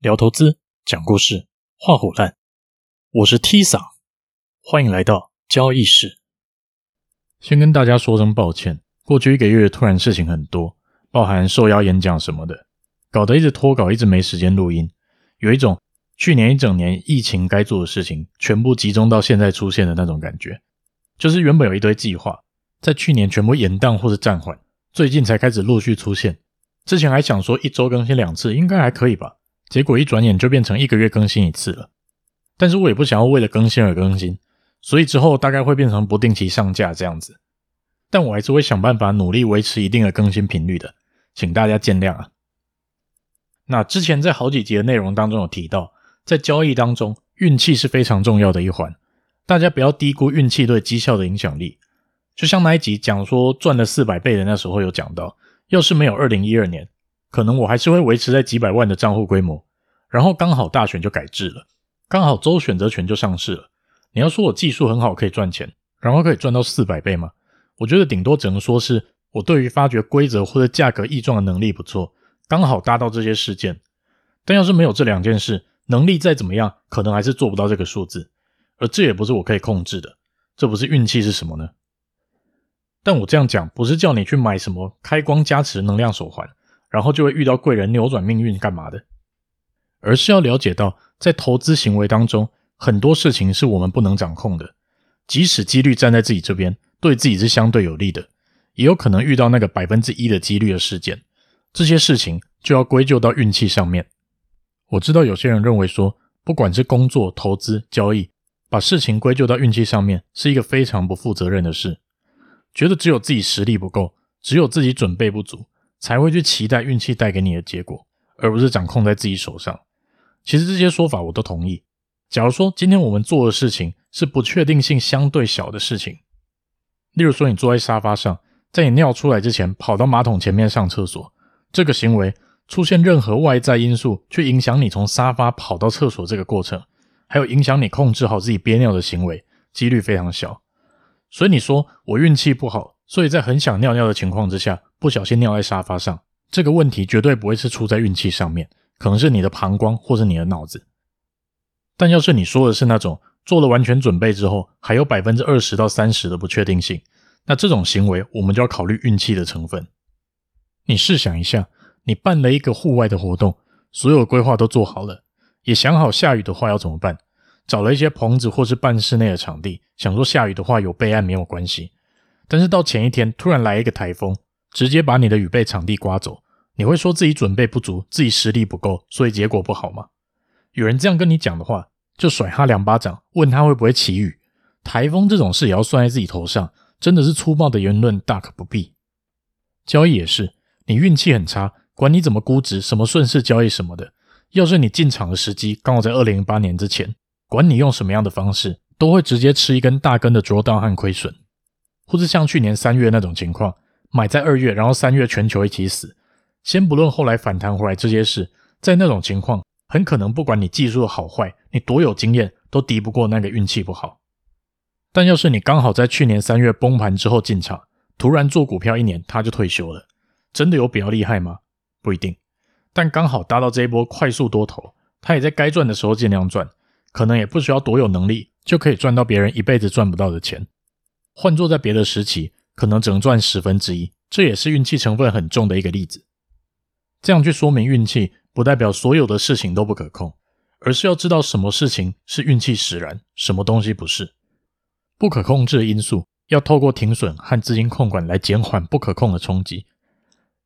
聊投资，讲故事，画虎烂。我是 T 桑，欢迎来到交易室。先跟大家说声抱歉，过去一个月突然事情很多，包含受邀演讲什么的，搞得一直拖稿，一直没时间录音。有一种去年一整年疫情该做的事情全部集中到现在出现的那种感觉，就是原本有一堆计划，在去年全部延宕或是暂缓，最近才开始陆续出现。之前还想说一周更新两次应该还可以吧。结果一转眼就变成一个月更新一次了，但是我也不想要为了更新而更新，所以之后大概会变成不定期上架这样子。但我还是会想办法努力维持一定的更新频率的，请大家见谅啊。那之前在好几集的内容当中有提到，在交易当中运气是非常重要的一环，大家不要低估运气对绩效的影响力。就像那一集讲说赚了四百倍的那时候有讲到，要是没有二零一二年。可能我还是会维持在几百万的账户规模，然后刚好大选就改制了，刚好周选择权就上市了。你要说我技术很好可以赚钱，然后可以赚到四百倍吗？我觉得顶多只能说是我对于发掘规则或者价格异状的能力不错，刚好搭到这些事件。但要是没有这两件事，能力再怎么样，可能还是做不到这个数字，而这也不是我可以控制的。这不是运气是什么呢？但我这样讲不是叫你去买什么开光加持能量手环。然后就会遇到贵人扭转命运干嘛的，而是要了解到，在投资行为当中，很多事情是我们不能掌控的。即使几率站在自己这边，对自己是相对有利的，也有可能遇到那个百分之一的几率的事件。这些事情就要归咎到运气上面。我知道有些人认为说，不管是工作、投资、交易，把事情归咎到运气上面，是一个非常不负责任的事。觉得只有自己实力不够，只有自己准备不足。才会去期待运气带给你的结果，而不是掌控在自己手上。其实这些说法我都同意。假如说今天我们做的事情是不确定性相对小的事情，例如说你坐在沙发上，在你尿出来之前跑到马桶前面上厕所，这个行为出现任何外在因素去影响你从沙发跑到厕所这个过程，还有影响你控制好自己憋尿的行为，几率非常小。所以你说我运气不好。所以在很想尿尿的情况之下，不小心尿在沙发上，这个问题绝对不会是出在运气上面，可能是你的膀胱或是你的脑子。但要是你说的是那种做了完全准备之后，还有百分之二十到三十的不确定性，那这种行为我们就要考虑运气的成分。你试想一下，你办了一个户外的活动，所有规划都做好了，也想好下雨的话要怎么办，找了一些棚子或是半室内的场地，想说下雨的话有备案没有关系。但是到前一天突然来一个台风，直接把你的雨备场地刮走，你会说自己准备不足，自己实力不够，所以结果不好吗？有人这样跟你讲的话，就甩他两巴掌，问他会不会起雨。台风这种事也要算在自己头上，真的是粗暴的言论，大可不必。交易也是，你运气很差，管你怎么估值，什么顺势交易什么的，要是你进场的时机刚好在二零零八年之前，管你用什么样的方式，都会直接吃一根大根的 drawdown 和亏损。或是像去年三月那种情况，买在二月，然后三月全球一起死。先不论后来反弹回来这些事，在那种情况，很可能不管你技术的好坏，你多有经验，都敌不过那个运气不好。但要是你刚好在去年三月崩盘之后进场，突然做股票一年他就退休了，真的有比较厉害吗？不一定。但刚好搭到这一波快速多头，他也在该赚的时候尽量赚，可能也不需要多有能力，就可以赚到别人一辈子赚不到的钱。换作在别的时期，可能只能赚十分之一，这也是运气成分很重的一个例子。这样去说明运气，不代表所有的事情都不可控，而是要知道什么事情是运气使然，什么东西不是。不可控制的因素，要透过停损和资金控管来减缓不可控的冲击。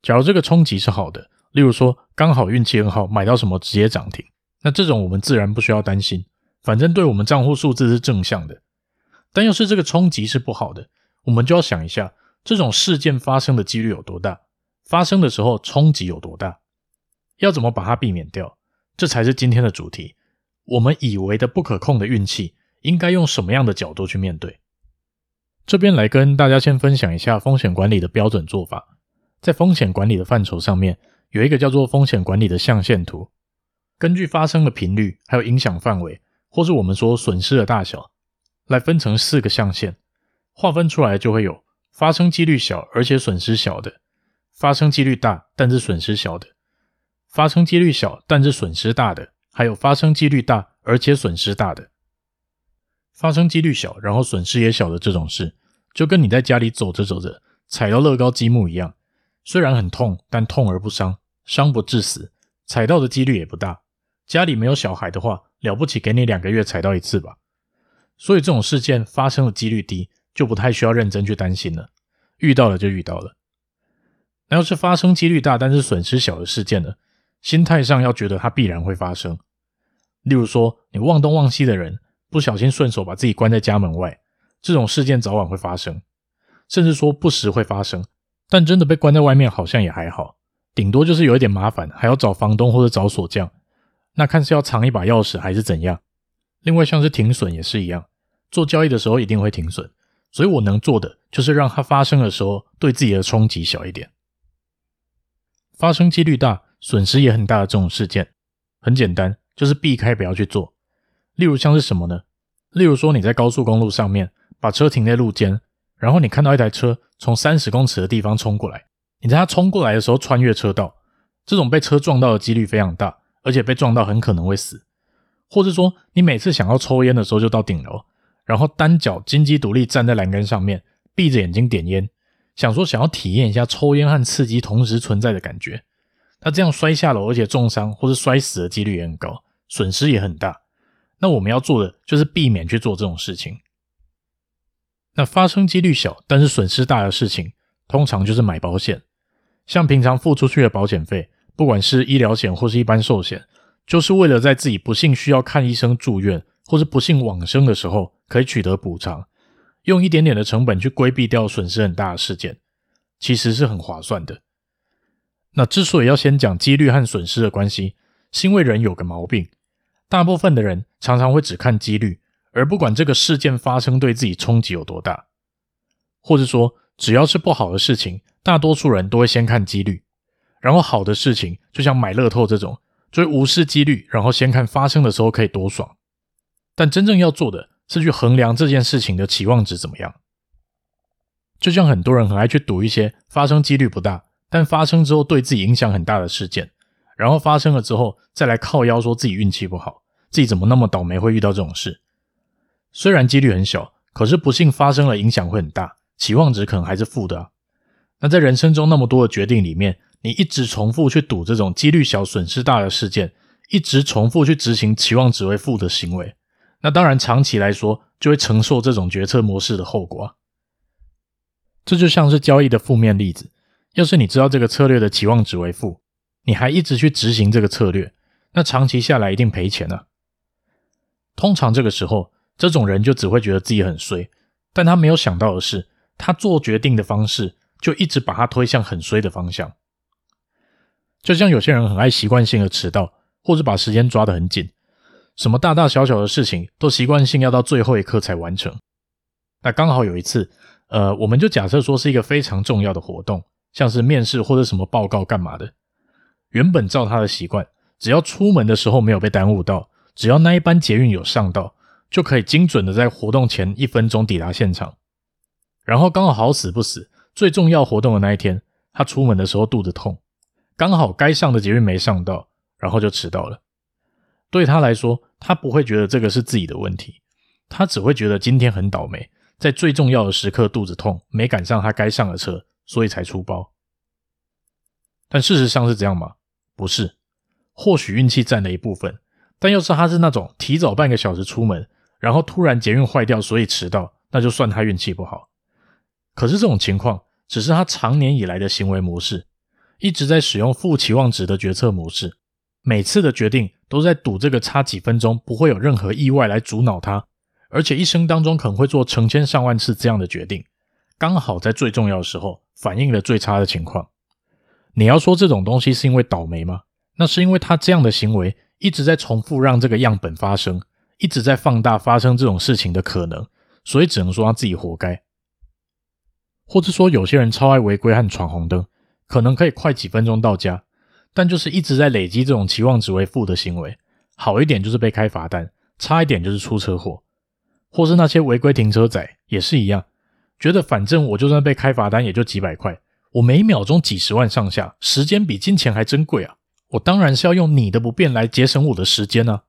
假如这个冲击是好的，例如说刚好运气很好，买到什么直接涨停，那这种我们自然不需要担心，反正对我们账户数字是正向的。但要是这个冲击是不好的，我们就要想一下，这种事件发生的几率有多大？发生的时候冲击有多大？要怎么把它避免掉？这才是今天的主题。我们以为的不可控的运气，应该用什么样的角度去面对？这边来跟大家先分享一下风险管理的标准做法。在风险管理的范畴上面，有一个叫做风险管理的象限图，根据发生的频率，还有影响范围，或是我们说损失的大小。来分成四个象限，划分出来就会有发生几率小而且损失小的，发生几率大但是损失小的，发生几率小但是损失大的，还有发生几率大而且损失大的。发生几率小，然后损失也小的这种事，就跟你在家里走着走着踩到乐高积木一样，虽然很痛，但痛而不伤，伤不致死，踩到的几率也不大。家里没有小孩的话，了不起给你两个月踩到一次吧。所以这种事件发生的几率低，就不太需要认真去担心了。遇到了就遇到了。那要是发生几率大但是损失小的事件呢？心态上要觉得它必然会发生。例如说，你忘东忘西的人不小心顺手把自己关在家门外，这种事件早晚会发生。甚至说不时会发生，但真的被关在外面好像也还好，顶多就是有一点麻烦，还要找房东或者找锁匠。那看是要藏一把钥匙还是怎样？另外像是停损也是一样，做交易的时候一定会停损，所以我能做的就是让它发生的时候对自己的冲击小一点。发生几率大、损失也很大的这种事件，很简单，就是避开不要去做。例如像是什么呢？例如说你在高速公路上面把车停在路肩，然后你看到一台车从三十公尺的地方冲过来，你在它冲过来的时候穿越车道，这种被车撞到的几率非常大，而且被撞到很可能会死。或者说你每次想要抽烟的时候就到顶楼，然后单脚金鸡独立站在栏杆上面，闭着眼睛点烟。想说想要体验一下抽烟和刺激同时存在的感觉，那这样摔下楼而且重伤或是摔死的几率也很高，损失也很大。那我们要做的就是避免去做这种事情。那发生几率小但是损失大的事情，通常就是买保险。像平常付出去的保险费，不管是医疗险或是一般寿险，就是为了在自己不幸需要看医生住院或是不幸往生的时候，可以取得补偿。用一点点的成本去规避掉损失很大的事件，其实是很划算的。那之所以要先讲几率和损失的关系，是因为人有个毛病，大部分的人常常会只看几率，而不管这个事件发生对自己冲击有多大。或者说，只要是不好的事情，大多数人都会先看几率，然后好的事情，就像买乐透这种，就会无视几率，然后先看发生的时候可以多爽。但真正要做的，是去衡量这件事情的期望值怎么样，就像很多人很爱去赌一些发生几率不大，但发生之后对自己影响很大的事件，然后发生了之后再来靠腰说自己运气不好，自己怎么那么倒霉会遇到这种事。虽然几率很小，可是不幸发生了影响会很大，期望值可能还是负的。那在人生中那么多的决定里面，你一直重复去赌这种几率小、损失大的事件，一直重复去执行期望值为负的行为。那当然，长期来说就会承受这种决策模式的后果啊。这就像是交易的负面例子。要是你知道这个策略的期望值为负，你还一直去执行这个策略，那长期下来一定赔钱啊。通常这个时候，这种人就只会觉得自己很衰，但他没有想到的是，他做决定的方式就一直把他推向很衰的方向。就像有些人很爱习惯性的迟到，或者把时间抓得很紧。什么大大小小的事情都习惯性要到最后一刻才完成。那刚好有一次，呃，我们就假设说是一个非常重要的活动，像是面试或者什么报告干嘛的。原本照他的习惯，只要出门的时候没有被耽误到，只要那一班捷运有上到，就可以精准的在活动前一分钟抵达现场。然后刚好好死不死，最重要活动的那一天，他出门的时候肚子痛，刚好该上的捷运没上到，然后就迟到了。对他来说，他不会觉得这个是自己的问题，他只会觉得今天很倒霉，在最重要的时刻肚子痛，没赶上他该上的车，所以才出包。但事实上是这样吗？不是，或许运气占了一部分，但要是他是那种提早半个小时出门，然后突然捷运坏掉，所以迟到，那就算他运气不好。可是这种情况只是他长年以来的行为模式，一直在使用负期望值的决策模式。每次的决定都在赌这个差几分钟不会有任何意外来阻挠他，而且一生当中可能会做成千上万次这样的决定，刚好在最重要的时候反映了最差的情况。你要说这种东西是因为倒霉吗？那是因为他这样的行为一直在重复让这个样本发生，一直在放大发生这种事情的可能，所以只能说他自己活该。或者说有些人超爱违规和闯红灯，可能可以快几分钟到家。但就是一直在累积这种期望值为负的行为，好一点就是被开罚单，差一点就是出车祸，或是那些违规停车仔也是一样，觉得反正我就算被开罚单也就几百块，我每秒钟几十万上下，时间比金钱还珍贵啊，我当然是要用你的不便来节省我的时间啊。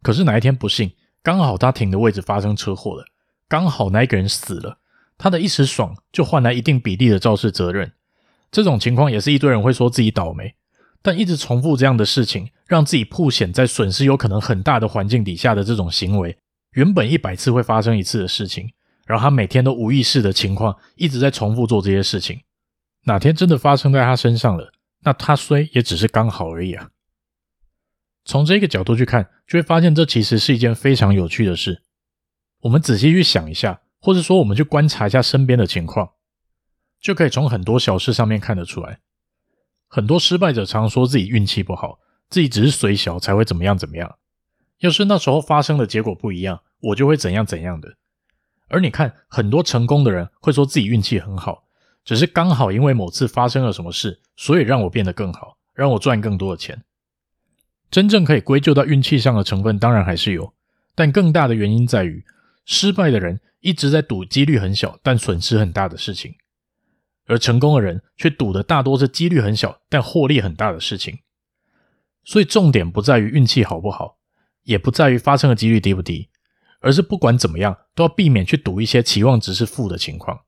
可是哪一天不幸，刚好他停的位置发生车祸了，刚好那一个人死了，他的一时爽就换来一定比例的肇事责任。这种情况也是一堆人会说自己倒霉，但一直重复这样的事情，让自己曝险在损失有可能很大的环境底下的这种行为，原本一百次会发生一次的事情，然后他每天都无意识的情况一直在重复做这些事情，哪天真的发生在他身上了，那他衰也只是刚好而已啊。从这个角度去看，就会发现这其实是一件非常有趣的事。我们仔细去想一下，或者说我们去观察一下身边的情况，就可以从很多小事上面看得出来。很多失败者常说自己运气不好，自己只是衰小才会怎么样怎么样。要是那时候发生的结果不一样，我就会怎样怎样的。而你看，很多成功的人会说自己运气很好，只是刚好因为某次发生了什么事，所以让我变得更好，让我赚更多的钱。真正可以归咎到运气上的成分，当然还是有，但更大的原因在于，失败的人一直在赌几率很小但损失很大的事情，而成功的人却赌的大多是几率很小但获利很大的事情。所以重点不在于运气好不好，也不在于发生的几率低不低，而是不管怎么样，都要避免去赌一些期望值是负的情况。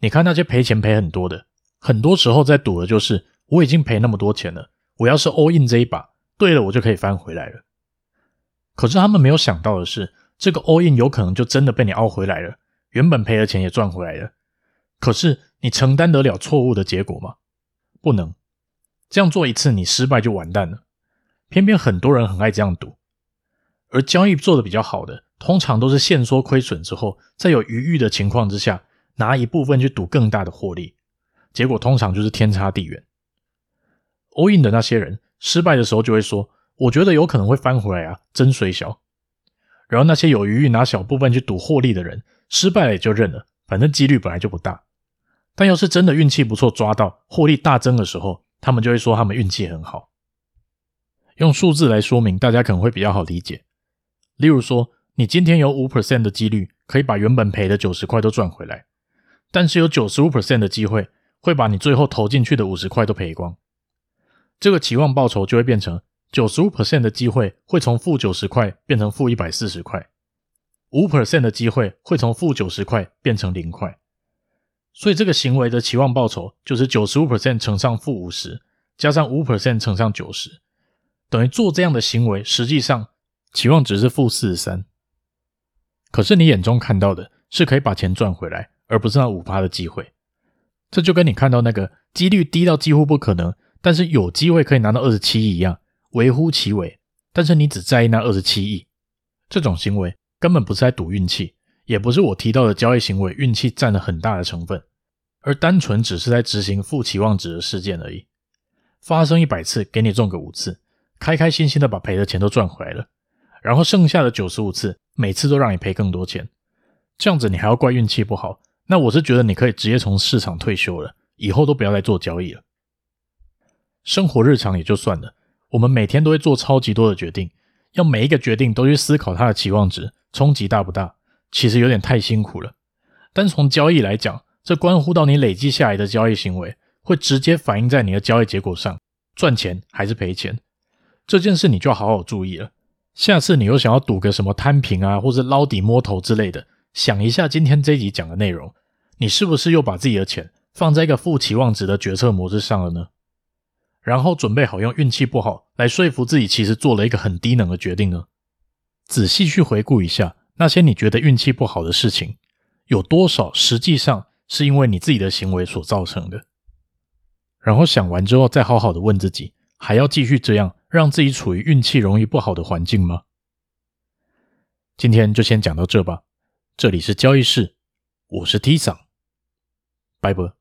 你看那些赔钱赔很多的，很多时候在赌的就是我已经赔那么多钱了。我要是 all in 这一把，对了，我就可以翻回来了。可是他们没有想到的是，这个 all in 有可能就真的被你凹回来了，原本赔的钱也赚回来了。可是你承担得了错误的结果吗？不能。这样做一次，你失败就完蛋了。偏偏很多人很爱这样赌，而交易做得比较好的，通常都是限缩亏损之后，在有余裕的情况之下，拿一部分去赌更大的获利，结果通常就是天差地远。all in 的那些人失败的时候就会说：“我觉得有可能会翻回来啊，真衰小。”然后那些有余裕拿小部分去赌获利的人，失败了也就认了，反正几率本来就不大。但要是真的运气不错，抓到获利大增的时候，他们就会说他们运气很好。用数字来说明，大家可能会比较好理解。例如说，你今天有五 percent 的几率可以把原本赔的九十块都赚回来，但是有九十五 percent 的机会会把你最后投进去的五十块都赔光。这个期望报酬就会变成九十五 percent 的机会会从负九十块变成负一百四十块，五 percent 的机会会从负九十块变成零块，所以这个行为的期望报酬就是九十五 percent 乘上负五十加上五 percent 乘上九十，等于做这样的行为，实际上期望值是负四十三。可是你眼中看到的是可以把钱赚回来，而不是那五趴的机会，这就跟你看到那个几率低到几乎不可能。但是有机会可以拿到二十七亿一样，微乎其微。但是你只在意那二十七亿，这种行为根本不是在赌运气，也不是我提到的交易行为运气占了很大的成分，而单纯只是在执行负期望值的事件而已。发生一百次，给你中个五次，开开心心的把赔的钱都赚回来了，然后剩下的九十五次，每次都让你赔更多钱，这样子你还要怪运气不好？那我是觉得你可以直接从市场退休了，以后都不要再做交易了。生活日常也就算了，我们每天都会做超级多的决定，要每一个决定都去思考它的期望值，冲击大不大，其实有点太辛苦了。但从交易来讲，这关乎到你累积下来的交易行为，会直接反映在你的交易结果上，赚钱还是赔钱，这件事你就要好好注意了。下次你又想要赌个什么摊平啊，或者捞底摸头之类的，想一下今天这一集讲的内容，你是不是又把自己的钱放在一个负期望值的决策模式上了呢？然后准备好用运气不好来说服自己，其实做了一个很低能的决定呢？仔细去回顾一下那些你觉得运气不好的事情，有多少实际上是因为你自己的行为所造成的？然后想完之后，再好好的问自己，还要继续这样让自己处于运气容易不好的环境吗？今天就先讲到这吧。这里是交易室，我是 T 桑，拜拜。